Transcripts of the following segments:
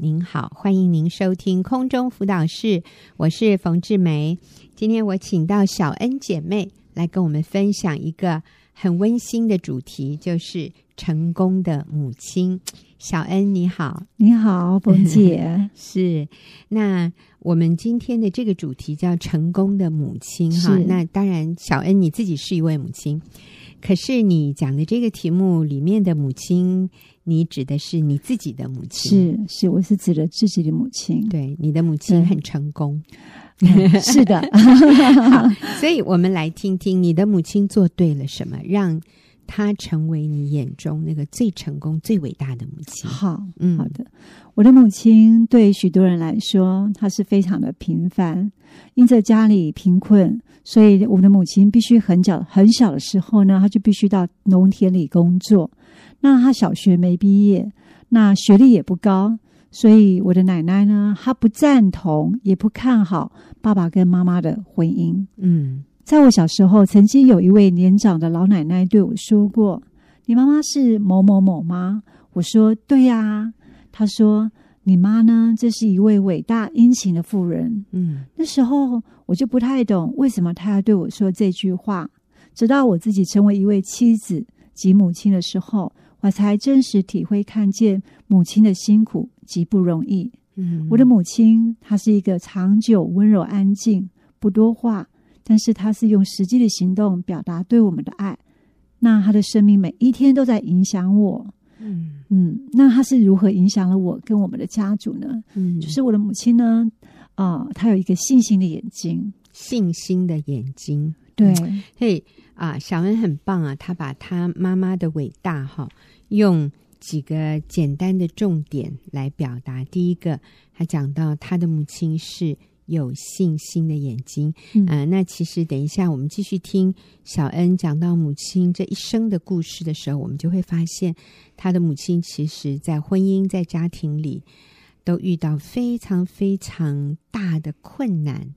您好，欢迎您收听空中辅导室，我是冯志梅。今天我请到小恩姐妹来跟我们分享一个很温馨的主题，就是成功的母亲。小恩你好，你好，冯姐。是，那我们今天的这个主题叫成功的母亲哈。那当然，小恩你自己是一位母亲，可是你讲的这个题目里面的母亲。你指的是你自己的母亲？是是，我是指的自己的母亲。对，你的母亲很成功。嗯、是的 好，所以我们来听听你的母亲做对了什么，让她成为你眼中那个最成功、最伟大的母亲。好，嗯，好的。我的母亲对许多人来说，她是非常的平凡，因着家里贫困，所以我的母亲必须很小很小的时候呢，她就必须到农田里工作。那他小学没毕业，那学历也不高，所以我的奶奶呢，她不赞同，也不看好爸爸跟妈妈的婚姻。嗯，在我小时候，曾经有一位年长的老奶奶对我说过：“你妈妈是某某某吗？”我说：“对呀。”她说：“你妈呢？这是一位伟大殷勤的妇人。”嗯，那时候我就不太懂为什么她要对我说这句话，直到我自己成为一位妻子及母亲的时候。我才真实体会看见母亲的辛苦及不容易。嗯，我的母亲她是一个长久温柔安静、不多话，但是她是用实际的行动表达对我们的爱。那她的生命每一天都在影响我。嗯嗯，那她是如何影响了我跟我们的家族呢？嗯，就是我的母亲呢，啊、呃，她有一个信心的眼睛，信心的眼睛。对，嘿啊，小恩很棒啊，他把他妈妈的伟大哈。用几个简单的重点来表达。第一个，他讲到他的母亲是有信心的眼睛。嗯、呃，那其实等一下我们继续听小恩讲到母亲这一生的故事的时候，我们就会发现，他的母亲其实在婚姻、在家庭里都遇到非常非常大的困难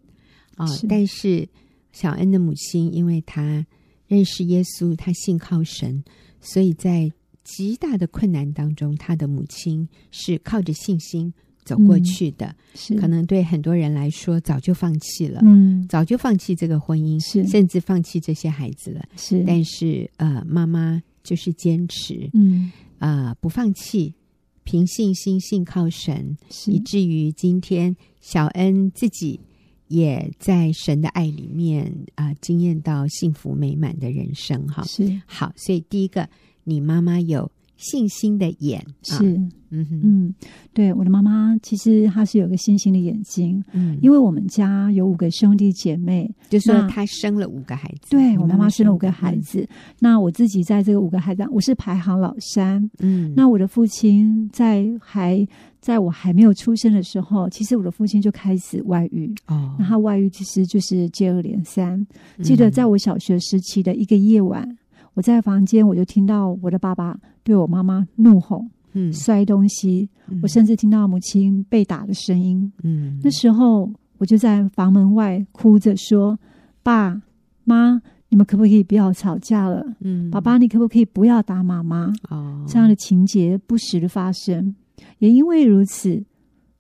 啊、呃。但是小恩的母亲，因为她认识耶稣，他信靠神，所以在极大的困难当中，他的母亲是靠着信心走过去的。嗯、是。可能对很多人来说，早就放弃了，嗯，早就放弃这个婚姻，是。甚至放弃这些孩子了。是，但是呃，妈妈就是坚持，嗯。啊、呃，不放弃，凭信心信靠神，是。以至于今天小恩自己也在神的爱里面啊、呃，经验到幸福美满的人生。哈，是好，所以第一个。你妈妈有信心的眼，是，嗯哼。嗯，对，我的妈妈其实她是有个信心的眼睛，嗯，因为我们家有五个兄弟姐妹，就是说她生了五个孩子，对，我妈妈生了五个孩子，嗯，那我自己在这个五个孩子，我是排行老三，嗯，那我的父亲在还在我还没有出生的时候，其实我的父亲就开始外遇，哦，那他外遇其实就是接二连三，记得在我小学时期的一个夜晚。我在房间，我就听到我的爸爸对我妈妈怒吼，嗯，摔东西，嗯，我甚至听到母亲被打的声音，嗯，那时候我就在房门外哭着说：“爸妈，你们可不可以不要吵架了？嗯，爸爸，你可不可以不要打妈妈？哦，这样的情节不时的发生，也因为如此。”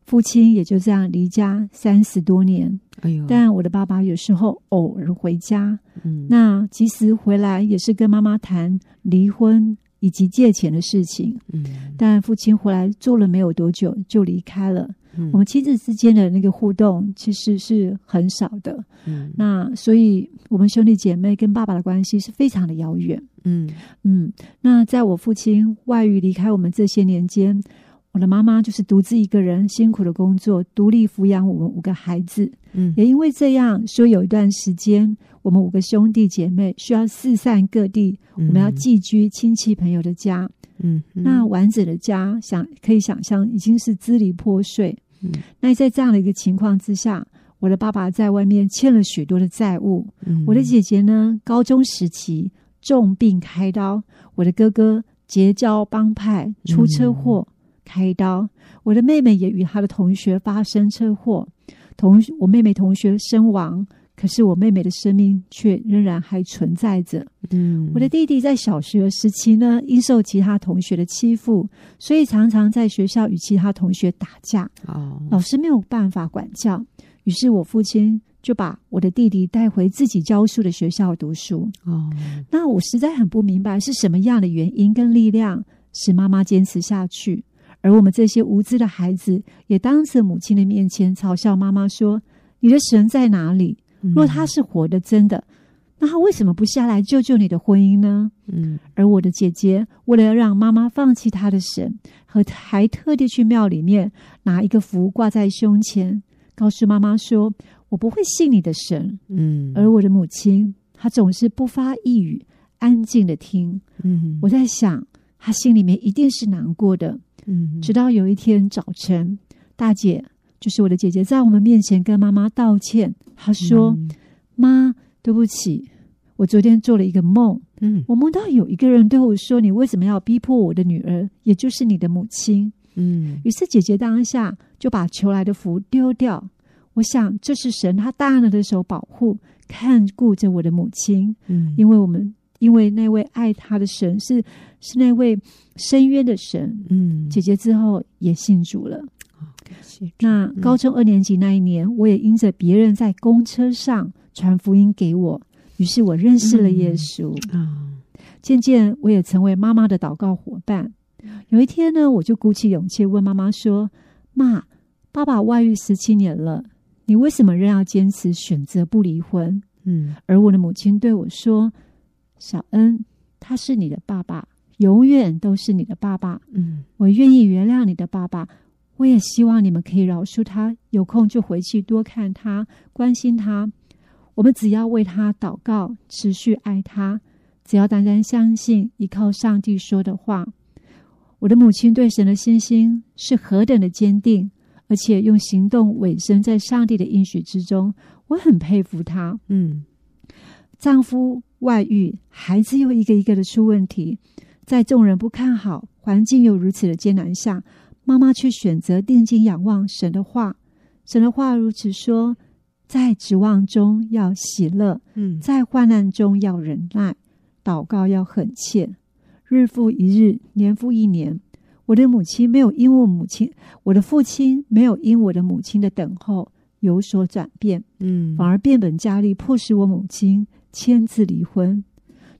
父亲也就这样离家三十多年，哎呦！但我的爸爸有时候偶尔回家，嗯，那即使回来也是跟妈妈谈离婚以及借钱的事情，嗯。但父亲回来做了没有多久就离开了，嗯。我们亲子之间的那个互动其实是很少的，嗯。那所以我们兄弟姐妹跟爸爸的关系是非常的遥远，嗯嗯。那在我父亲外遇离开我们这些年间。我的妈妈就是独自一个人辛苦的工作，独立抚养我们五个孩子。嗯，也因为这样，所以有一段时间，我们五个兄弟姐妹需要四散各地，嗯、我们要寄居亲戚朋友的家。嗯，那完整的家想可以想象，已经是支离破碎。嗯，那在这样的一个情况之下，我的爸爸在外面欠了许多的债务。嗯，我的姐姐呢，高中时期重病开刀，我的哥哥结交帮派出车祸。嗯开刀，我的妹妹也与她的同学发生车祸，同我妹妹同学身亡，可是我妹妹的生命却仍然还存在着。嗯，我的弟弟在小学时期呢，因受其他同学的欺负，所以常常在学校与其他同学打架。哦，老师没有办法管教，于是我父亲就把我的弟弟带回自己教书的学校读书。哦，那我实在很不明白是什么样的原因跟力量使妈妈坚持下去，而我们这些无知的孩子也当着母亲的面前嘲笑妈妈说：“你的神在哪里？”若他是活的，真的，那他为什么不下来救救你的婚姻呢？嗯，而我的姐姐为了让妈妈放弃她的神，和还特地去庙里面拿一个符挂在胸前，告诉妈妈说：“我不会信你的神。”嗯，而我的母亲，她总是不发一语，安静的听。嗯，我在想，她心里面一定是难过的。嗯，直到有一天早晨，大姐。就是我的姐姐在我们面前跟妈妈道歉，她说：“嗯、妈，对不起，我昨天做了一个梦，嗯，我梦到有一个人对我说，你为什么要逼迫我的女儿，也就是你的母亲？嗯，于是姐姐当下就把求来的福丢掉。我想这是神他大能的手保护看顾着我的母亲，嗯，因为我们因为那位爱他的神是是那位深渊的神，嗯，姐姐之后也信主了。”那高中二年级那一年，嗯、我也因着别人在公车上传福音给我，于是我认识了耶稣。嗯、渐渐我也成为妈妈的祷告伙伴。有一天呢，我就鼓起勇气问妈妈说：“妈，爸爸外遇十七年了，你为什么仍要坚持选择不离婚？”嗯，而我的母亲对我说：“小恩，他是你的爸爸，永远都是你的爸爸。嗯，我愿意原谅你的爸爸。”我也希望你们可以饶恕他，有空就回去多看他，关心他。我们只要为他祷告，持续爱他。只要单单相信，依靠上帝说的话。我的母亲对神的信心是何等的坚定，而且用行动委身在上帝的应许之中。我很佩服她。嗯，丈夫外遇，孩子又一个一个的出问题，在众人不看好，环境又如此的艰难下。妈妈却选择定睛仰望神的话，神的话如此说：在指望中要喜乐，嗯，在患难中要忍耐，祷告要恳切，日复一日，年复一年。我的母亲没有因我母亲，我的父亲没有因我的母亲的等候有所转变，嗯，反而变本加厉，迫使我母亲签字离婚。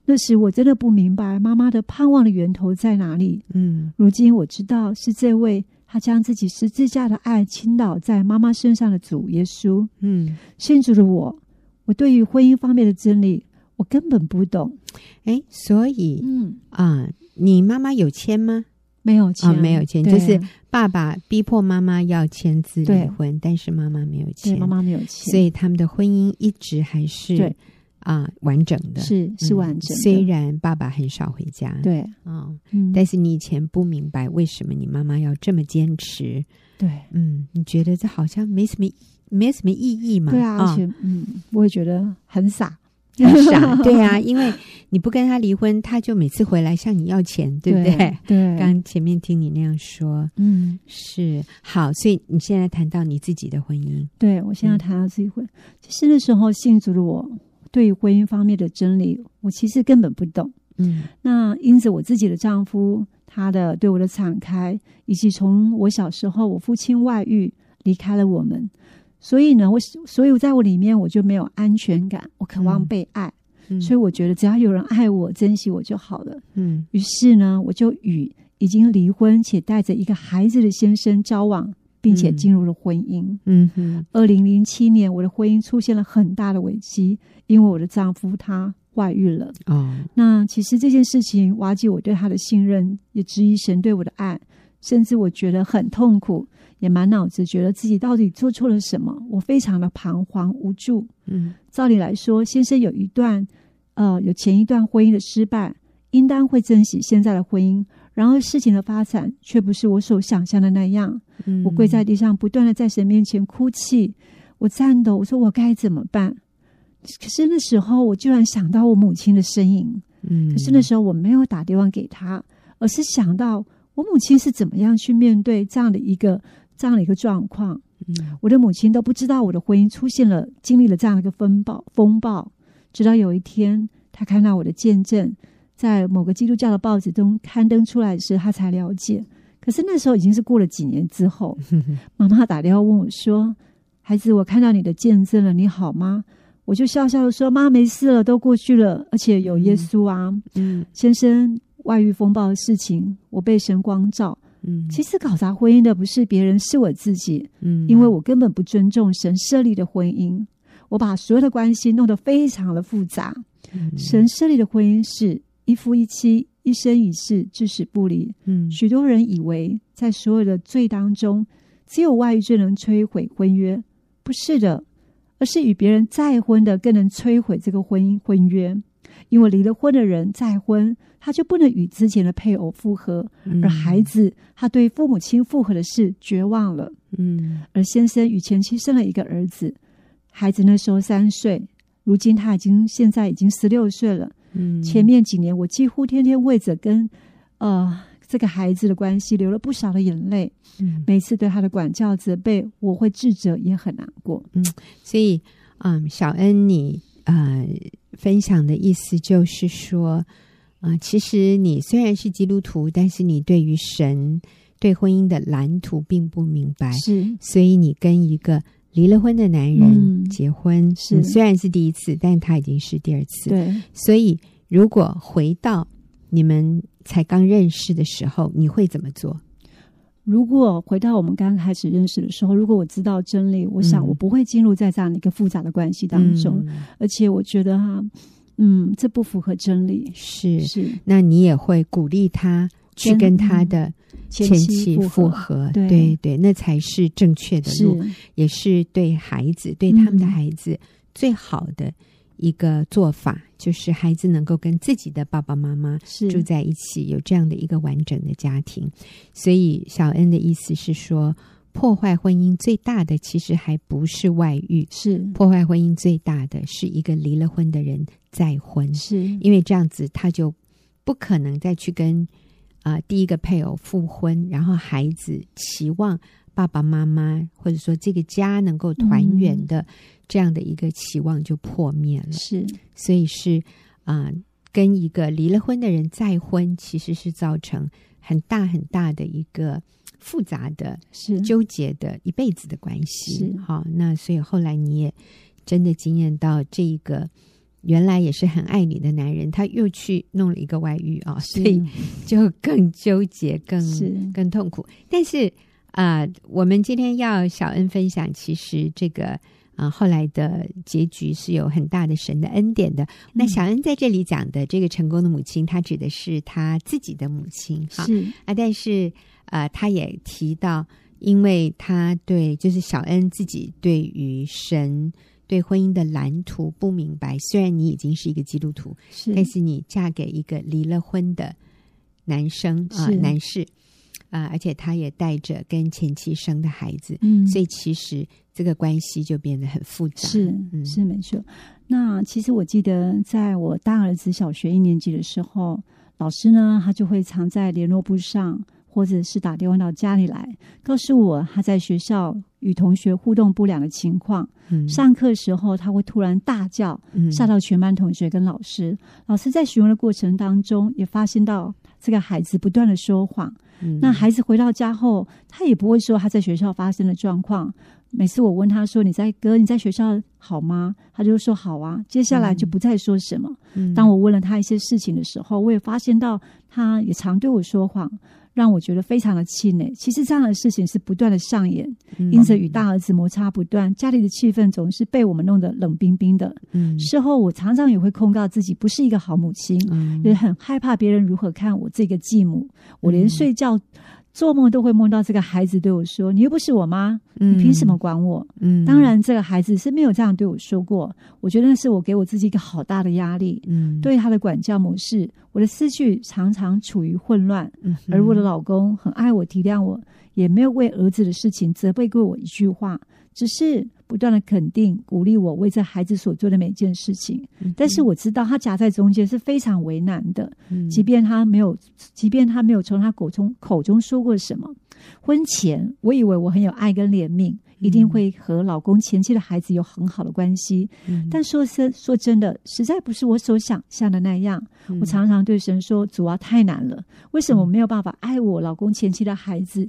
那时我真的不明白妈妈的盼望的源头在哪里。嗯，如今我知道是这位他将自己十字架的爱倾倒在妈妈身上的主耶稣。嗯，信主的我，我对于婚姻方面的真理我根本不懂。哎，所以，嗯啊，你妈妈有签吗？没有签，哦、没有签，就是爸爸逼迫妈妈要签字离婚，但是妈妈没有签，妈妈没有签，所以他们的婚姻一直还是对。啊，完整的是是完整的、嗯。虽然爸爸很少回家，对啊、哦嗯，但是你以前不明白为什么你妈妈要这么坚持。对，嗯，你觉得这好像没什么，没什么意义嘛？对啊，而且、哦、嗯，我也觉得很傻，很傻。对啊，因为你不跟他离婚，他就每次回来向你要钱，对不对？对。对刚前面听你那样说，嗯，是好。所以你现在谈到你自己的婚姻，对我现在谈到自己婚，其实那时候信主的我。对于婚姻方面的真理，我其实根本不懂。嗯，那因此我自己的丈夫，他的对我的敞开，以及从我小时候我父亲外遇离开了我们，所以呢，我所以在我里面我就没有安全感，我渴望被爱，嗯，所以我觉得只要有人爱我、珍惜我就好了。嗯，于是呢，我就与已经离婚且带着一个孩子的先生交往。并且进入了婚姻。嗯哼，二零零七年，我的婚姻出现了很大的危机，因为我的丈夫他外遇了。哦，那其实这件事情瓦解我对他的信任，也质疑神对我的爱，甚至我觉得很痛苦，也满脑子觉得自己到底做错了什么，我非常的彷徨无助。嗯，照理来说，先生有一段，呃，有前一段婚姻的失败，应当会珍惜现在的婚姻。然而事情的发展却不是我所想象的那样。嗯、我跪在地上，不断的在神面前哭泣，我颤抖，我说我该怎么办？可是那时候我居然想到我母亲的身影。嗯，可是那时候我没有打电话给她，而是想到我母亲是怎么样去面对这样的一个这样的一个状况。嗯，我的母亲都不知道我的婚姻出现了，经历了这样的一个风暴风暴，直到有一天，她看到我的见证在某个基督教的报纸中刊登出来时，他才了解。可是那时候已经是过了几年之后，妈妈打电话问我说：“孩子，我看到你的见证了，你好吗？”我就笑笑的说：“妈，没事了，都过去了，而且有耶稣啊。嗯”嗯，先生外遇风暴的事情，我被神光照。嗯，其实搞砸婚姻的不是别人，是我自己。嗯，因为我根本不尊重神设立的婚姻，我把所有的关系弄得非常的复杂。嗯，神设立的婚姻是一夫一妻，一生一世，至死不离。嗯，许多人以为在所有的罪当中，只有外遇最能摧毁婚约，不是的，而是与别人再婚的更能摧毁这个婚姻婚约。因为离了婚的人再婚，他就不能与之前的配偶复合，嗯、而孩子他对父母亲复合的事绝望了。嗯，而先生与前妻生了一个儿子，孩子那时候三岁，如今他已经现在已经十六岁了。嗯，前面几年我几乎天天为着跟呃这个孩子的关系流了不少的眼泪。嗯，每次对他的管教责备，我会自责也很难过。嗯，所以嗯，小恩你呃。分享的意思就是说，啊、呃，其实你虽然是基督徒，但是你对于神对婚姻的蓝图并不明白，是，所以你跟一个离了婚的男人结婚，嗯、是虽然是第一次，但他已经是第二次，对，所以如果回到你们才刚认识的时候，你会怎么做？如果回到我们刚开始认识的时候，如果我知道真理，我想我不会进入在这样的一个复杂的关系当中。嗯、而且我觉得哈，嗯，这不符合真理。是。是，那你也会鼓励他去跟他的前妻复合？对。对对，那才是正确的路，也是对孩子对他们的孩子最好的一个做法。就是孩子能够跟自己的爸爸妈妈住在一起，有这样的一个完整的家庭。所以小恩的意思是说，破坏婚姻最大的其实还不是外遇，是。破坏婚姻最大的是一个离了婚的人再婚，是。因为这样子他就不可能再去跟啊、呃、第一个配偶复婚，然后孩子期望爸爸妈妈或者说这个家能够团圆的。嗯这样的一个期望就破灭了，是，所以是啊、呃，跟一个离了婚的人再婚，其实是造成很大很大的一个复杂的、是纠结的一辈子的关系。是，好，那所以后来你也真的经验到，这一个原来也是很爱你的男人，他又去弄了一个外遇啊、哦，所以就更纠结、更更痛苦。但是啊、呃，我们今天要小恩分享，其实这个。啊，后来的结局是有很大的神的恩典的。那小恩在这里讲的这个成功的母亲，她指的是她自己的母亲，哈啊。但是呃，她也提到，因为她对就是小恩自己对于神对婚姻的蓝图不明白。虽然你已经是一个基督徒，是，但是你嫁给一个离了婚的男生啊，男士啊，而且他也带着跟前妻生的孩子，嗯，所以其实。这个关系就变得很复杂，是是没错。那其实我记得，在我大儿子小学一年级的时候，老师呢，他就会藏在联络簿上，或者是打电话到家里来，告诉我他在学校与同学互动不良的情况。嗯、上课的时候，他会突然大叫，吓到全班同学跟老师。嗯、老师在询问的过程当中，也发现到这个孩子不断的说谎。嗯、那孩子回到家后，他也不会说他在学校发生的状况。每次我问他说：“你在哥，你在学校好吗？”他就说：“好啊。”接下来就不再说什么。嗯、当我问了他一些事情的时候，我也发现到他也常对我说谎，让我觉得非常的气馁。其实这样的事情是不断的上演，嗯、因此与大儿子摩擦不断，家里的气氛总是被我们弄得冷冰冰的。嗯、事后我常常也会控告自己不是一个好母亲，嗯、也很害怕别人如何看我这个继母。我连睡觉。做梦都会梦到这个孩子对我说：“你又不是我妈，你凭什么管我？”嗯，当然，这个孩子是没有这样对我说过。我觉得那是我给我自己一个好大的压力。嗯，对他的管教模式，我的思绪常常处于混乱。嗯，而我的老公很爱我、体谅我，也没有为儿子的事情责备过我一句话，只是。不断的肯定、鼓励我为这孩子所做的每件事情，嗯、但是我知道他夹在中间是非常为难的。嗯、即便他没有，即便他没有从他口中口中说过什么，婚前我以为我很有爱跟怜悯，一定会和老公前妻的孩子有很好的关系。嗯、但说真说真的，实在不是我所想象的那样。嗯、我常常对神说：“主啊，太难了，为什么没有办法爱我老公前妻的孩子，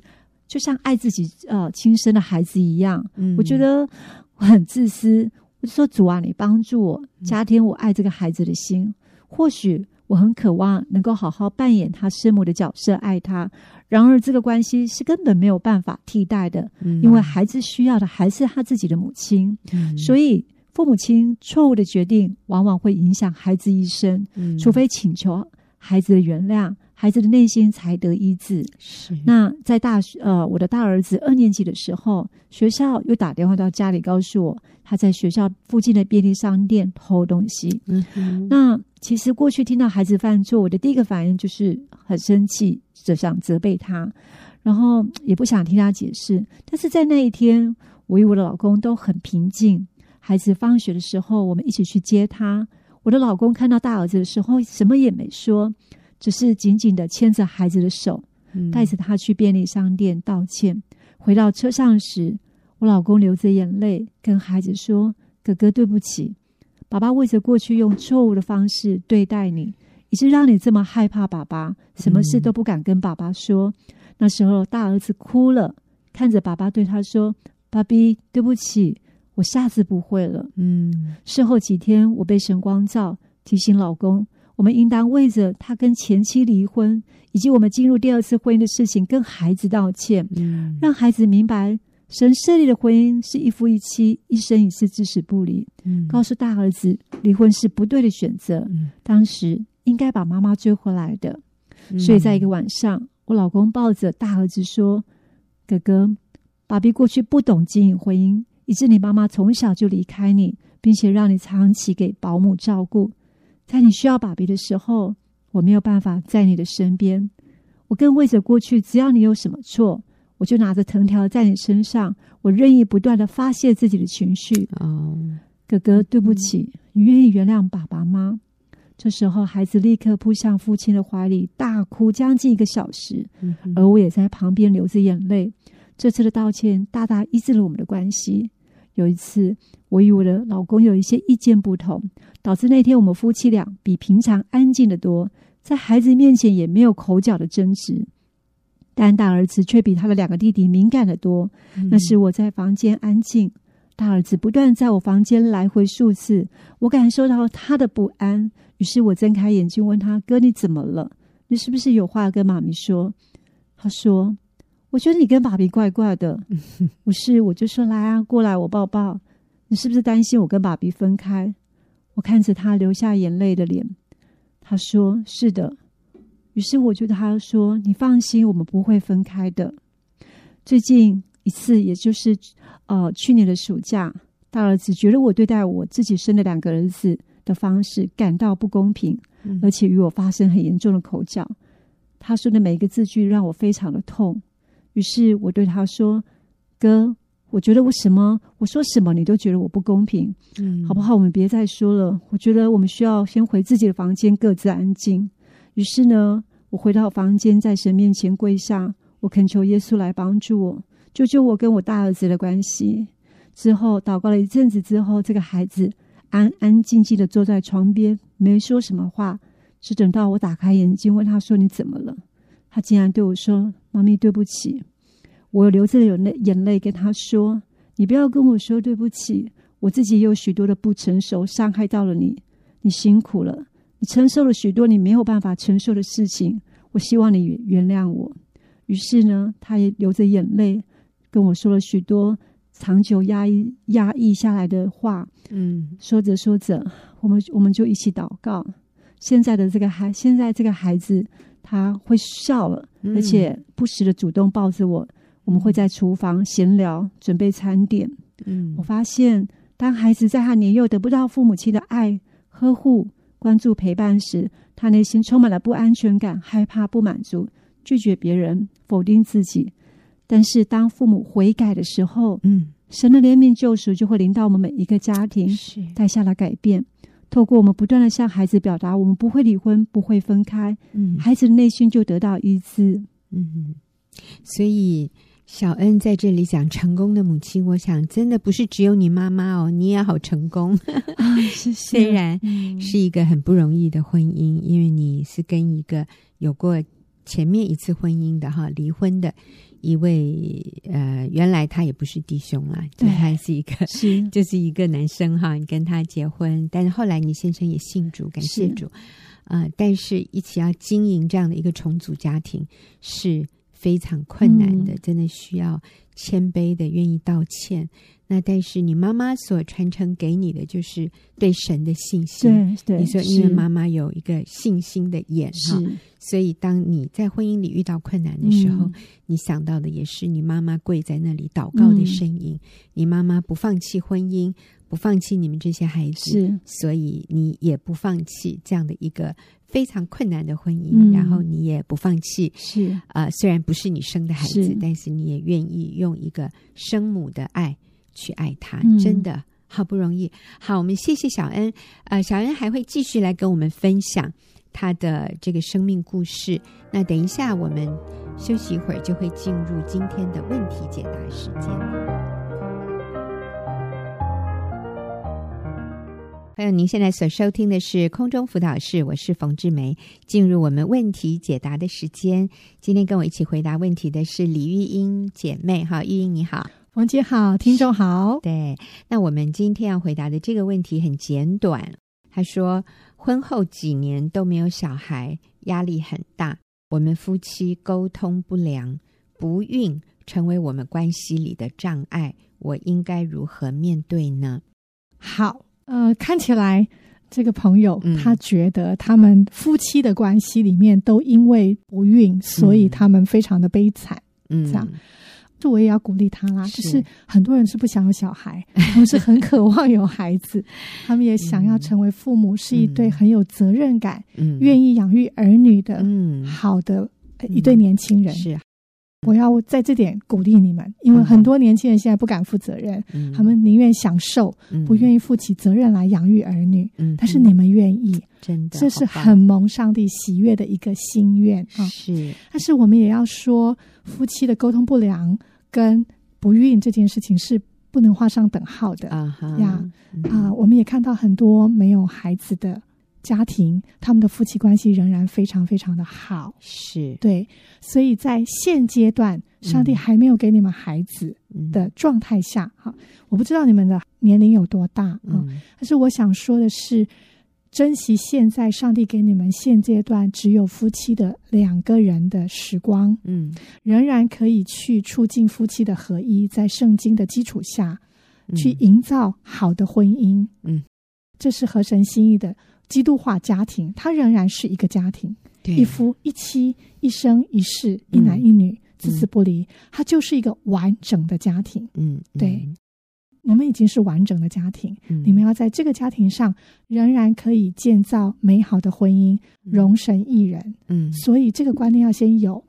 就像爱自己呃亲生的孩子一样？”嗯、我觉得我很自私。我就说：“主啊，你帮助我加添我爱这个孩子的心。或许。”我很渴望能够好好扮演他生母的角色，爱他。然而，这个关系是根本没有办法替代的，嗯、因为孩子需要的还是他自己的母亲。嗯、所以，父母亲错误的决定往往会影响孩子一生。嗯、除非请求孩子的原谅，孩子的内心才得医治。是。那在大学，呃，我的大儿子二年级的时候，学校又打电话到家里告诉我，他在学校附近的便利商店偷东西。嗯。那。其实过去听到孩子犯错，我的第一个反应就是很生气，就想责备他，然后也不想听他解释。但是在那一天，我与我的老公都很平静。孩子放学的时候，我们一起去接他。我的老公看到大儿子的时候，什么也没说，只是紧紧的牵着孩子的手，带着他去便利商店道歉。回到车上时，我老公流着眼泪跟孩子说：“哥哥，对不起。”爸爸为着过去用错误的方式对待你，以致让你这么害怕爸爸，什么事都不敢跟爸爸说。嗯、那时候大儿子哭了，看着爸爸对他说：“爸比，对不起，我下次不会了。”嗯。事后几天，我被神光照，提醒老公，我们应当为着他跟前妻离婚，以及我们进入第二次婚姻的事情，跟孩子道歉，嗯、让孩子明白。神设立的婚姻是一夫一妻，一生一世，至死不离。嗯、告诉大儿子，离婚是不对的选择。嗯、当时应该把妈妈追回来的。嗯、所以在一个晚上，我老公抱着大儿子说：“哥哥，爸比过去不懂经营婚姻，以致你妈妈从小就离开你，并且让你长期给保姆照顾。在你需要爸比的时候，我没有办法在你的身边。我更为着过去，只要你有什么错。”我就拿着藤条在你身上，我任意不断的发泄自己的情绪。哦，哥哥，对不起，你愿意原谅爸爸吗？这时候，孩子立刻扑向父亲的怀里，大哭将近一个小时，嗯、而我也在旁边流着眼泪。这次的道歉大大医治了我们的关系。有一次，我与我的老公有一些意见不同，导致那天我们夫妻俩比平常安静的多，在孩子面前也没有口角的争执。但大儿子却比他的两个弟弟敏感的多。嗯、那时我在房间安静，大儿子不断在我房间来回数次，我感受到他的不安。于是我睁开眼睛问他：“哥，你怎么了？你是不是有话跟妈咪说？”他说：“我觉得你跟爸比怪怪的。”不是，我就说：“来啊，过来，我抱抱。”你是不是担心我跟爸比分开？我看着他流下眼泪的脸，他说：“是的。”于是我就对他说：“你放心，我们不会分开的。”最近一次，也就是呃去年的暑假，大儿子觉得我对待我自己生的两个儿子的方式感到不公平，嗯、而且与我发生很严重的口角。他说的每一个字句让我非常的痛。于是我对他说：“哥，我觉得我什么我说什么你都觉得我不公平，嗯、好不好？我们别再说了。我觉得我们需要先回自己的房间，各自安静。”于是呢，我回到房间，在神面前跪下，我恳求耶稣来帮助我，救救我跟我大儿子的关系。之后祷告了一阵子之后，这个孩子安安静静的坐在床边，没说什么话。只等到我打开眼睛问他说：“你怎么了？”他竟然对我说：“妈咪，对不起。”我流着有泪眼泪跟他说：“你不要跟我说对不起，我自己有许多的不成熟，伤害到了你，你辛苦了。”你承受了许多你没有办法承受的事情，我希望你原谅我。于是呢，他也流着眼泪跟我说了许多长久压抑压抑下来的话。嗯，说着说着，我们我们就一起祷告。现在的这个孩，现在这个孩子他会笑了，嗯、而且不时的主动抱着我。我们会在厨房闲聊，准备餐点。嗯，我发现当孩子在他年幼得不到父母亲的爱呵护。关注陪伴时，他内心充满了不安全感、害怕、不满足、拒绝别人、否定自己。但是，当父母悔改的时候，嗯，神的怜悯救赎就会临到我们每一个家庭，是带下了改变。透过我们不断的向孩子表达，我们不会离婚，不会分开，嗯，孩子的内心就得到医治。嗯，所以小恩在这里讲成功的母亲，我想真的不是只有你妈妈哦，你也好成功。啊、谢谢。虽然是一个很不容易的婚姻，嗯、因为你是跟一个有过前面一次婚姻的哈离婚的。一位呃，原来他也不是弟兄啦，就他是一个，是。就是一个男生哈，你跟他结婚，但是后来你先生也信主，感谢主，啊但是一起要经营这样的一个重组家庭是非常困难的，嗯、真的需要谦卑的愿意道歉。那但是你妈妈所传承给你的就是对神的信心，对对，你说因为妈妈有一个信心的眼哈，所以当你在婚姻里遇到困难的时候，嗯、你想到的也是你妈妈跪在那里祷告的声音。嗯、你妈妈不放弃婚姻，不放弃你们这些孩子，是。所以你也不放弃这样的一个非常困难的婚姻，嗯、然后你也不放弃，是。啊、呃，虽然不是你生的孩子，是。但是你也愿意用一个生母的爱。去爱他，真的好不容易。嗯、好，我们谢谢小恩。呃，小恩还会继续来跟我们分享他的这个生命故事。那等一下，我们休息一会儿，就会进入今天的问题解答时间。还有，您现在所收听的是空中辅导室，我是冯志梅。进入我们问题解答的时间。今天跟我一起回答问题的是李玉英姐妹。哈，玉英你好。王姐好，听众好。对，那我们今天要回答的这个问题很简短。他说，婚后几年都没有小孩，压力很大。我们夫妻沟通不良，不孕成为我们关系里的障碍。我应该如何面对呢？好，呃，看起来这个朋友、嗯、他觉得他们夫妻的关系里面都因为不孕，嗯、所以他们非常的悲惨。嗯，这样。这我也要鼓励他啦，是。就是很多人是不想有小孩，他们是很渴望有孩子，他们也想要成为父母，是一对很有责任感、嗯、愿意养育儿女的嗯。好的一对年轻人。是，啊我要在这点鼓励你们，因为很多年轻人现在不敢负责任，嗯、他们宁愿享受，不愿意负起责任来养育儿女。嗯、但是你们愿意，真的，这是很蒙上帝喜悦的一个心愿啊。是，但是我们也要说，夫妻的沟通不良。跟不孕这件事情是不能画上等号的呀啊！Uh huh. uh, 嗯、我们也看到很多没有孩子的家庭，他们的夫妻关系仍然非常非常的好。是对，所以在现阶段，上帝还没有给你们孩子的状态下，哈、嗯，我不知道你们的年龄有多大啊，嗯、但是我想说的是。珍惜现在上帝给你们现阶段只有夫妻的两个人的时光，嗯，仍然可以去促进夫妻的合一，在圣经的基础下，去营造好的婚姻，嗯，这是合神心意的基督化家庭，它仍然是一个家庭，对。一夫一妻，一生一世，一男一女，孜孜、嗯、不离，它就是一个完整的家庭，嗯，对。你们已经是完整的家庭，嗯、你们要在这个家庭上仍然可以建造美好的婚姻，荣神一人。嗯，所以这个观念要先有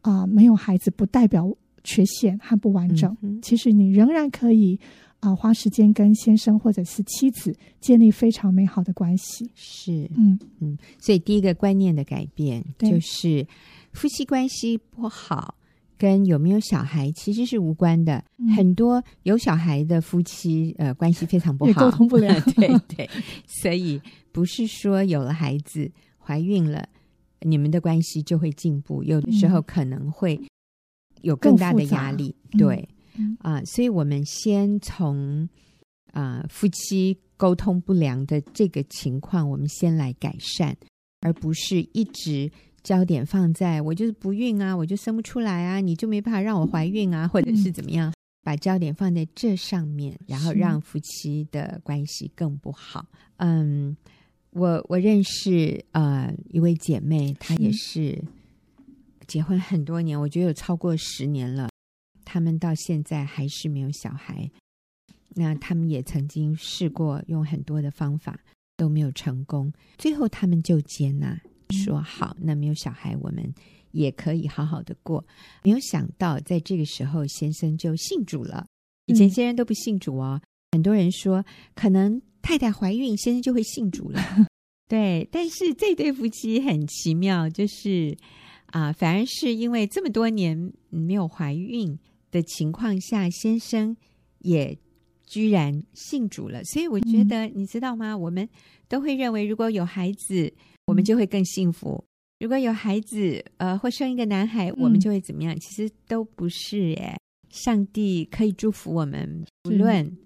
啊、呃，没有孩子不代表缺陷和不完整。嗯、其实你仍然可以啊、呃，花时间跟先生或者是妻子建立非常美好的关系。是，嗯嗯，所以第一个观念的改变就是夫妻关系不好。跟有没有小孩其实是无关的，嗯、很多有小孩的夫妻，呃，关系非常不好，沟通不良。对 对，所以不是说有了孩子、怀孕了，你们的关系就会进步，有的时候可能会有更大的压力。对，啊、呃，所以我们先从啊、呃、夫妻沟通不良的这个情况，我们先来改善，而不是一直。焦点放在我就是不孕啊，我就生不出来啊，你就没办法让我怀孕啊，或者是怎么样？把焦点放在这上面，然后让夫妻的关系更不好。嗯，我我认识呃一位姐妹，她也是结婚很多年，我觉得有超过十年了，他们到现在还是没有小孩。那他们也曾经试过用很多的方法都没有成功，最后他们就接纳。说好，那没有小孩，我们也可以好好的过。没有想到，在这个时候，先生就信主了。以前先生都不信主哦。嗯、很多人说，可能太太怀孕，先生就会信主了。对，但是这对夫妻很奇妙，就是啊，反而是因为这么多年没有怀孕的情况下，先生也居然信主了。所以我觉得，嗯、你知道吗？我们都会认为，如果有孩子，我们就会更幸福；如果有孩子，呃，或生一个男孩，我们就会怎么样？其实都不是耶。上帝可以祝福我们，无论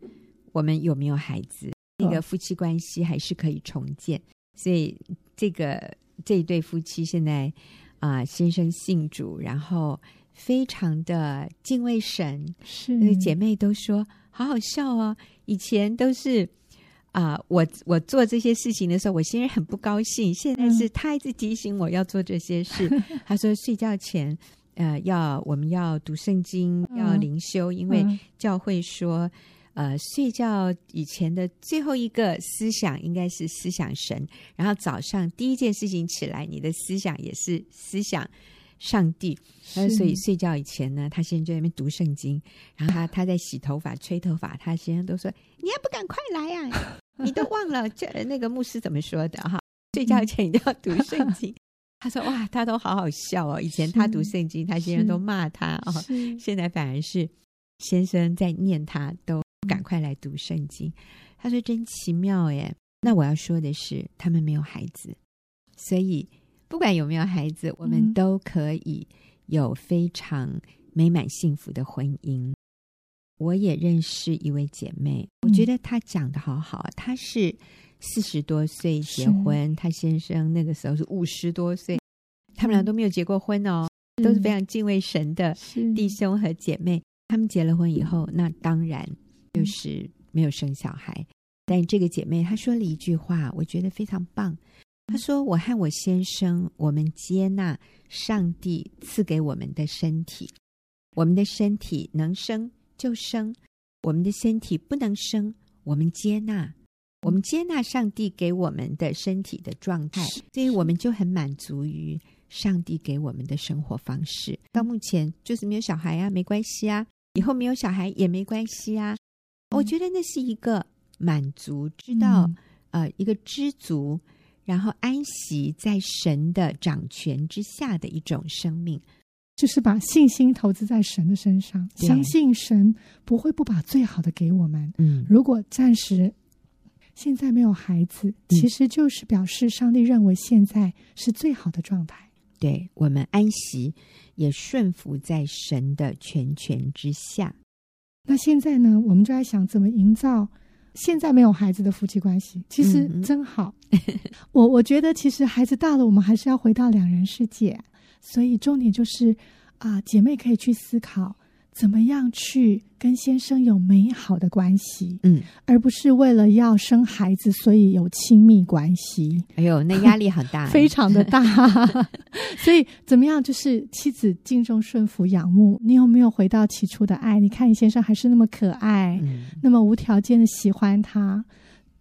我们有没有孩子，那个夫妻关系还是可以重建。所以，这个这一对夫妻现在啊、呃，先生信主，然后非常的敬畏神。是，那姐妹都说好好笑哦。以前都是啊、呃，我我做这些事情的时候，我先生很不高兴。现在是他一直提醒我要做这些事。嗯、他说睡觉前。呃，要我们要读圣经，要灵修，嗯、因为教会说，呃，睡觉以前的最后一个思想应该是思想神，然后早上第一件事情起来，你的思想也是思想上帝。是所以睡觉以前呢，他先就在那边读圣经，然后他他在洗头发、吹头发，他先生都说：“你还不赶快来呀、啊？你都忘了这那个牧师怎么说的哈？睡觉前一定要读圣经。”他说：“哇，他都好好笑哦！以前他读圣经，他先生都骂他哦，是现在反而是先生在念他，都赶快来读圣经。嗯、他说真奇妙耶！那我要说的是，他们没有孩子，所以不管有没有孩子，我们都可以有非常美满幸福的婚姻。嗯、我也认识一位姐妹，我觉得她讲的好好，她是。”四十多岁结婚，她先生那个时候是五十多岁，嗯、他们俩都没有结过婚哦，都是非常敬畏神的弟兄和姐妹。他们结了婚以后，那当然就是没有生小孩。嗯、但这个姐妹她说了一句话，我觉得非常棒。她说：“我和我先生，我们接纳上帝赐给我们的身体，我们的身体能生就生，我们的身体不能生，我们接纳。”我们接纳上帝给我们的身体的状态，所以我们就很满足于上帝给我们的生活方式。到目前就是没有小孩啊，没关系啊；以后没有小孩也没关系啊。我觉得那是一个满足，知道呃一个知足，然后安息在神的掌权之下的一种生命，就是把信心投资在神的身上，相信神不会不把最好的给我们。嗯，如果暂时。现在没有孩子，其实就是表示上帝认为现在是最好的状态。对，我们安息，也顺服在神的全权之下。那现在呢，我们就在想怎么营造现在没有孩子的夫妻关系。其实真好。嗯、我我觉得，其实孩子大了，我们还是要回到两人世界。所以重点就是啊，姐妹可以去思考。怎么样去跟先生有美好的关系？嗯，而不是为了要生孩子，所以有亲密关系。哎呦，那压力很大，非常的大。所以怎么样？就是妻子敬重、顺服、仰慕。你有没有回到起初的爱？你看你先生还是那么可爱，嗯、那么无条件的喜欢他。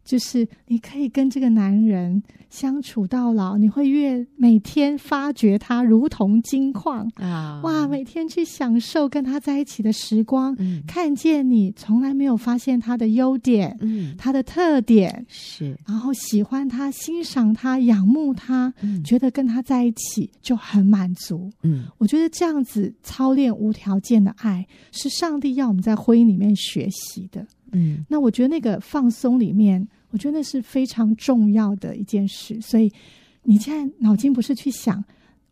就是你可以跟这个男人相处到老，你会越每天发掘他如同金矿啊！哇，每天去享受跟他在一起的时光，嗯、看见你从来没有发现他的优点，嗯，他的特点是，然后喜欢他、欣赏他、仰慕他，嗯、觉得跟他在一起就很满足。嗯，我觉得这样子操练无条件的爱，是上帝要我们在婚姻里面学习的。嗯，那我觉得那个放松里面。我觉得那是非常重要的一件事，所以你现在脑筋不是去想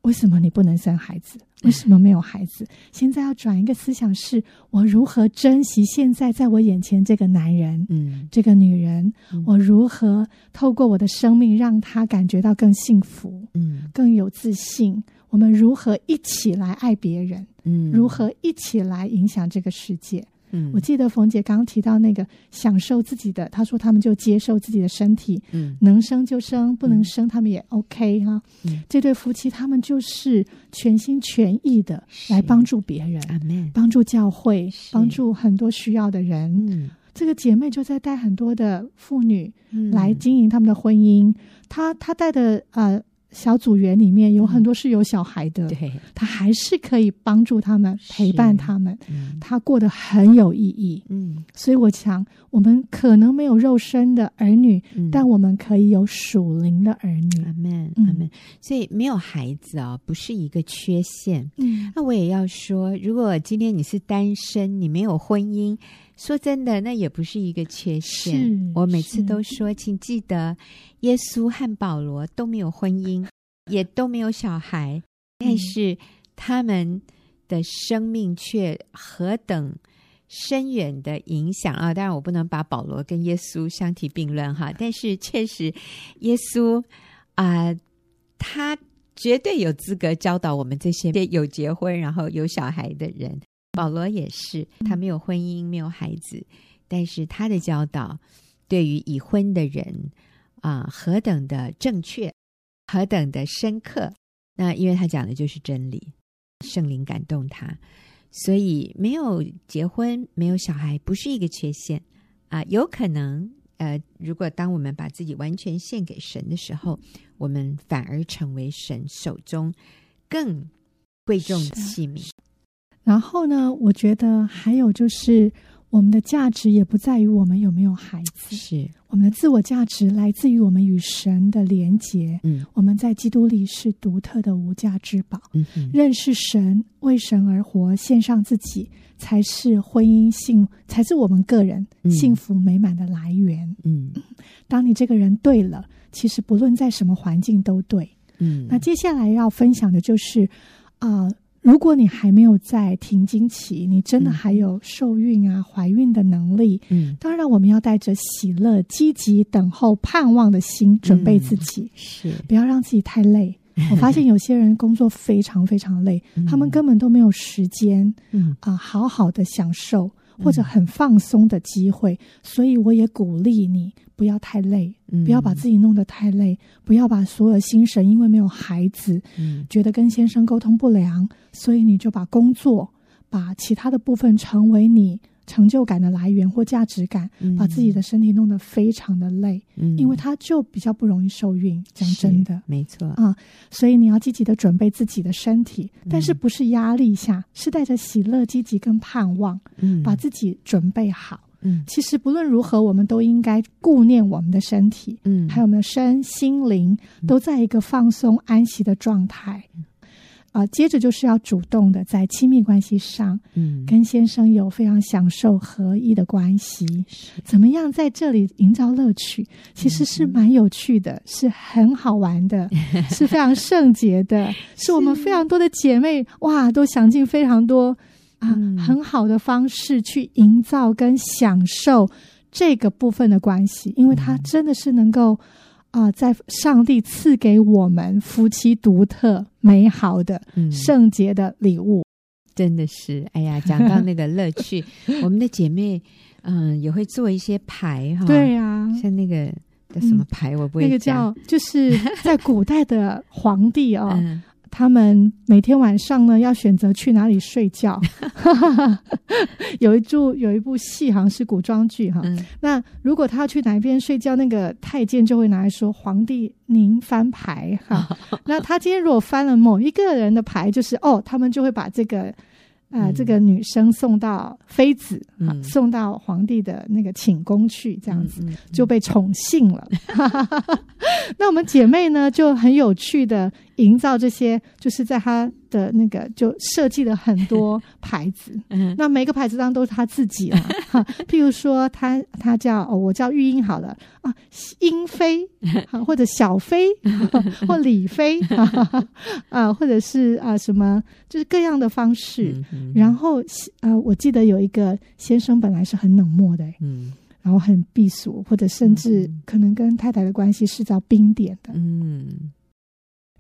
为什么你不能生孩子，为什么没有孩子？现在要转一个思想是，我如何珍惜现在在我眼前这个男人，嗯，这个女人，嗯，我如何透过我的生命让他感觉到更幸福，嗯，更有自信？我们如何一起来爱别人？嗯，如何一起来影响这个世界？嗯，我记得冯姐刚刚提到那个享受自己的，她说他们就接受自己的身体，嗯，能生就生，不能生他们也 OK 哈。嗯，这对夫妻他们就是全心全意的来帮助别人，帮助教会，帮助很多需要的人。嗯，这个姐妹就在带很多的妇女来经营他们的婚姻。她她带的呃小组员里面有很多是有小孩的，对，他还是可以帮助他们，陪伴他们，嗯，他过得很有意义。嗯，所以我想，我们可能没有肉身的儿女，嗯，但我们可以有属灵的儿女。阿门，嗯阿门。所以没有孩子啊，不是一个缺陷。嗯，那我也要说，如果今天你是单身，你没有婚姻。说真的，那也不是一个缺陷。我每次都说，请记得，耶稣和保罗都没有婚姻，也都没有小孩，但是他们的生命却何等深远的影响啊！当然，我不能把保罗跟耶稣相提并论哈，但是确实，耶稣啊、呃，他绝对有资格教导我们这些有结婚然后有小孩的人。保罗也是，他没有婚姻，没有孩子，但是他的教导对于已婚的人啊、呃，何等的正确，何等的深刻。那因为他讲的就是真理，圣灵感动他，所以没有结婚，没有小孩，不是一个缺陷啊、呃。有可能，呃，如果当我们把自己完全献给神的时候，我们反而成为神手中更贵重的器皿。然后呢，我觉得还有就是，我们的价值也不在于我们有没有孩子，是我们的自我价值来自于我们与神的连结。嗯，我们在基督里是独特的无价之宝。认识神，为神而活，献上自己，才是婚姻幸，才是我们个人幸福美满的来源。嗯，当你这个人对了，其实不论在什么环境都对。嗯，那接下来要分享的就是啊。呃如果你还没有在停经期，你真的还有受孕啊、怀孕的能力。嗯，当然，我们要带着喜乐、积极、等候、盼望的心准备自己，嗯、是。不要让自己太累。我发现有些人工作非常非常累，嗯、他们根本都没有时间，嗯。啊、呃，好好的享受或者很放松的机会。嗯、所以，我也鼓励你不要太累。不要把自己弄得太累，嗯、不要把所有的心神，因为没有孩子，嗯、觉得跟先生沟通不良，所以你就把工作、把其他的部分成为你成就感的来源或价值感，嗯、把自己的身体弄得非常的累，嗯、因为他就比较不容易受孕。讲真的，没错。啊，所以你要积极的准备自己的身体，嗯、但是不是压力下，是带着喜乐、积极跟盼望，嗯、把自己准备好。嗯，其实不论如何，我们都应该顾念我们的身体，嗯，还有我们的身心灵都在一个放松安息的状态。啊、呃，接着就是要主动的在亲密关系上，嗯，跟先生有非常享受合一的关系。怎么样在这里营造乐趣？其实是蛮有趣的，嗯、是很好玩的，是非常圣洁的，是，是我们非常多的姐妹哇，都想尽非常多。啊，很好的方式去营造跟享受这个部分的关系，因为它真的是能够啊、呃，在上帝赐给我们夫妻独特美好的圣洁的礼物，真的是。哎呀，讲到那个乐趣，我们的姐妹嗯、呃、也会做一些牌哈，对呀、啊，像那个叫什么牌，我不会那个叫就是在古代的皇帝哦。嗯他们每天晚上呢，要选择去哪里睡觉。有一部有一部戏，好像是古装剧哈。嗯、那如果他要去哪一边睡觉，那个太监就会拿来说：“皇帝，您翻牌哈。”那他今天如果翻了某一个人的牌，就是哦，他们就会把这个。呃，这个女生送到妃子，嗯啊，送到皇帝的那个寝宫去，这样子，嗯嗯嗯，就被宠幸了。那我们姐妹呢，就很有趣的营造这些，就是在他的那个就设计了很多 牌子。嗯，那每个牌子当然都是他自己啊。譬如说她，她她叫哦，我叫玉英好了。啊，英妃啊，或者小妃或李妃啊，或者是啊什么，就是各样的方式。嗯然后，啊，我记得有一个先生本来是很冷漠的，嗯，然后很避俗，或者甚至可能跟太太的关系是遭冰点的，嗯，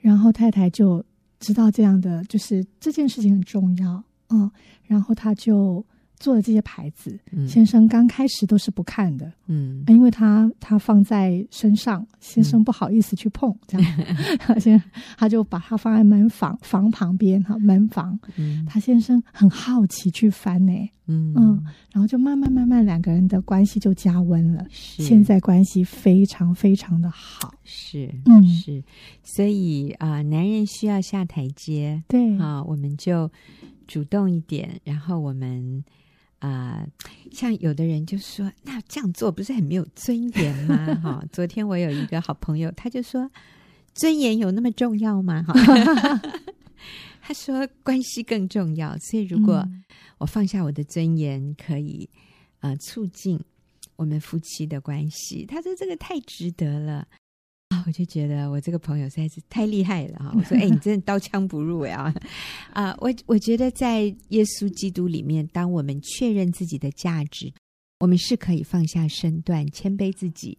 然后太太就知道这样的，就是这件事情很重要，嗯，然后他就做的这些牌子，嗯、先生刚开始都是不看的，嗯，因为他他放在身上，先生不好意思去碰，嗯、这样，先他就把它放在门房房旁边哈，门房，嗯，他先生很好奇去翻呢，嗯。嗯，然后就慢慢慢慢两个人的关系就加温了，是。现在关系非常非常的好，是，嗯。是，所以啊、呃，男人需要下台阶，对。啊，我们就主动一点，然后我们。啊、呃，像有的人就说，那这样做不是很没有尊严吗？哈、哦，昨天我有一个好朋友，他就说，尊严有那么重要吗？哈，他说关系更重要，所以如果我放下我的尊严，可以啊、呃，促进我们夫妻的关系。他说这个太值得了。啊，我就觉得我这个朋友实在是太厉害了哈！我说，哎，你真的刀枪不入呀！啊，我我觉得在耶稣基督里面，当我们确认自己的价值，我们是可以放下身段，谦卑自己，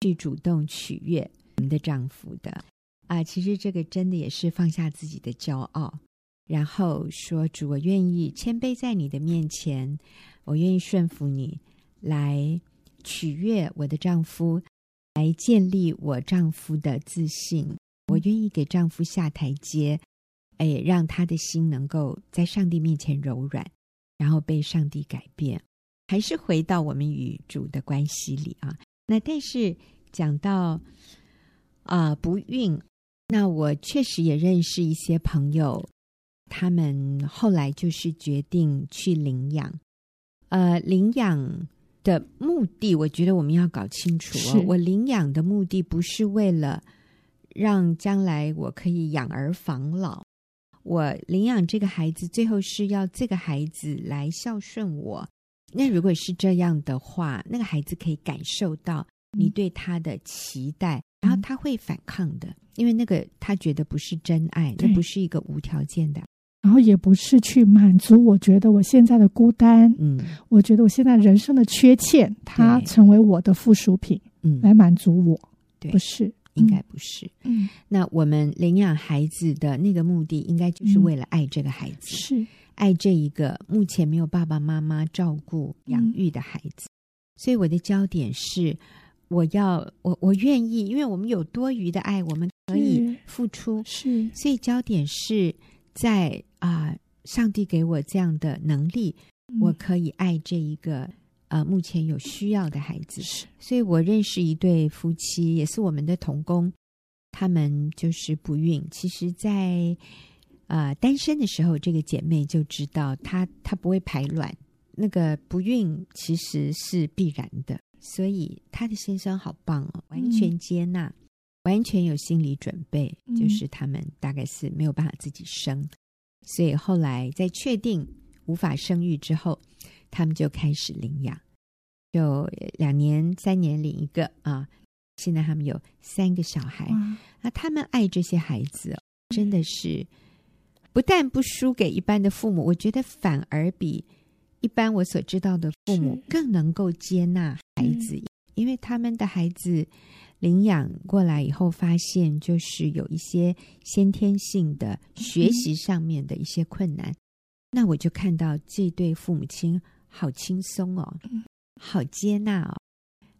去主动取悦我们的丈夫的。啊，其实这个真的也是放下自己的骄傲，然后说主，我愿意谦卑在你的面前，我愿意顺服你，来取悦我的丈夫。来建立我丈夫的自信，我愿意给丈夫下台阶，哎，让他的心能够在上帝面前柔软，然后被上帝改变。还是回到我们与主的关系里啊。那但是讲到啊、不孕，那我确实也认识一些朋友，他们后来就是决定去领养，呃，领养。的目的，我觉得我们要搞清楚哦。我领养的目的不是为了让将来我可以养儿防老，我领养这个孩子，最后是要这个孩子来孝顺我。那如果是这样的话，那个孩子可以感受到你对他的期待，嗯、然后他会反抗的，因为那个他觉得不是真爱，那不是一个无条件的。然后也不是去满足，我觉得我现在的孤单，嗯，我觉得我现在人生的缺欠，它成为我的附属品，嗯，来满足我，对，不是，应该不是，嗯，那我们领养孩子的那个目的，应该就是为了爱这个孩子，嗯、是爱这一个目前没有爸爸妈妈照顾养育的孩子，嗯、所以我的焦点是，我要我我愿意，因为我们有多余的爱，我们可以付出，是，所以焦点是。在啊、呃，上帝给我这样的能力，嗯、我可以爱这一个呃目前有需要的孩子。是，所以我认识一对夫妻，也是我们的童工，他们就是不孕。其实在，在、呃、啊单身的时候，这个姐妹就知道她她不会排卵，那个不孕其实是必然的。所以她的先生好棒哦，完全接纳。嗯完全有心理准备，就是他们大概是没有办法自己生，嗯、所以后来在确定无法生育之后，他们就开始领养，就两年、三年领一个啊。现在他们有三个小孩，那他们爱这些孩子，真的是不但不输给一般的父母，我觉得反而比一般我所知道的父母更能够接纳孩子，嗯、因为他们的孩子。领养过来以后，发现就是有一些先天性的学习上面的一些困难。嗯、那我就看到这对父母亲好轻松哦，好接纳哦，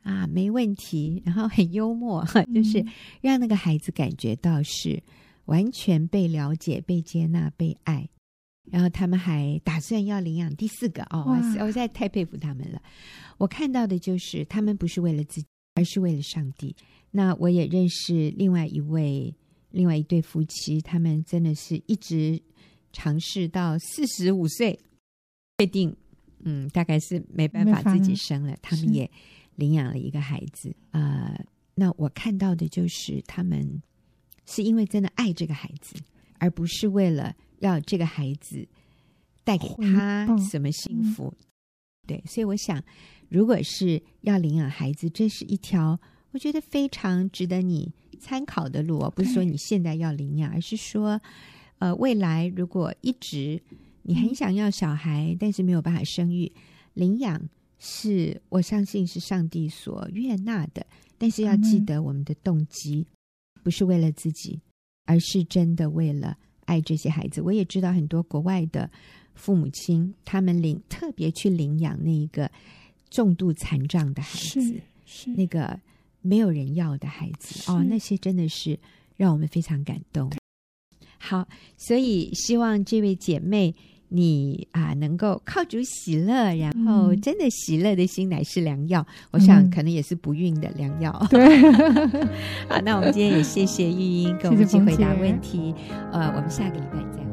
啊，没问题，然后很幽默，就是让那个孩子感觉到是完全被了解、被接纳、被爱。然后他们还打算要领养第四个哦，哇我实在太佩服他们了。我看到的就是他们不是为了自己。而是为了上帝。那我也认识另外一位、另外一对夫妻，他们真的是一直尝试到四十五岁，确定，嗯，大概是没办法自己生了，他们也领养了一个孩子。呃，那我看到的就是他们是因为真的爱这个孩子，而不是为了要这个孩子带给他什么幸福。嗯、对，所以我想。如果是要领养孩子，这是一条我觉得非常值得你参考的路哦。不是说你现在要领养，而是说，呃，未来如果一直你很想要小孩，但是没有办法生育，领养是我相信是上帝所悦纳的。但是要记得，我们的动机不是为了自己，而是真的为了爱这些孩子。我也知道很多国外的父母亲他们领特别去领养那一个重度残障的孩子，那个没有人要的孩子哦，那些真的是让我们非常感动。好，所以希望这位姐妹。你啊，能够靠主喜乐，然后真的喜乐的心乃是良药。嗯、我想可能也是不孕的良药。对，好，那我们今天也谢谢玉英跟我们一起回答问题。呃，我们下个礼拜再。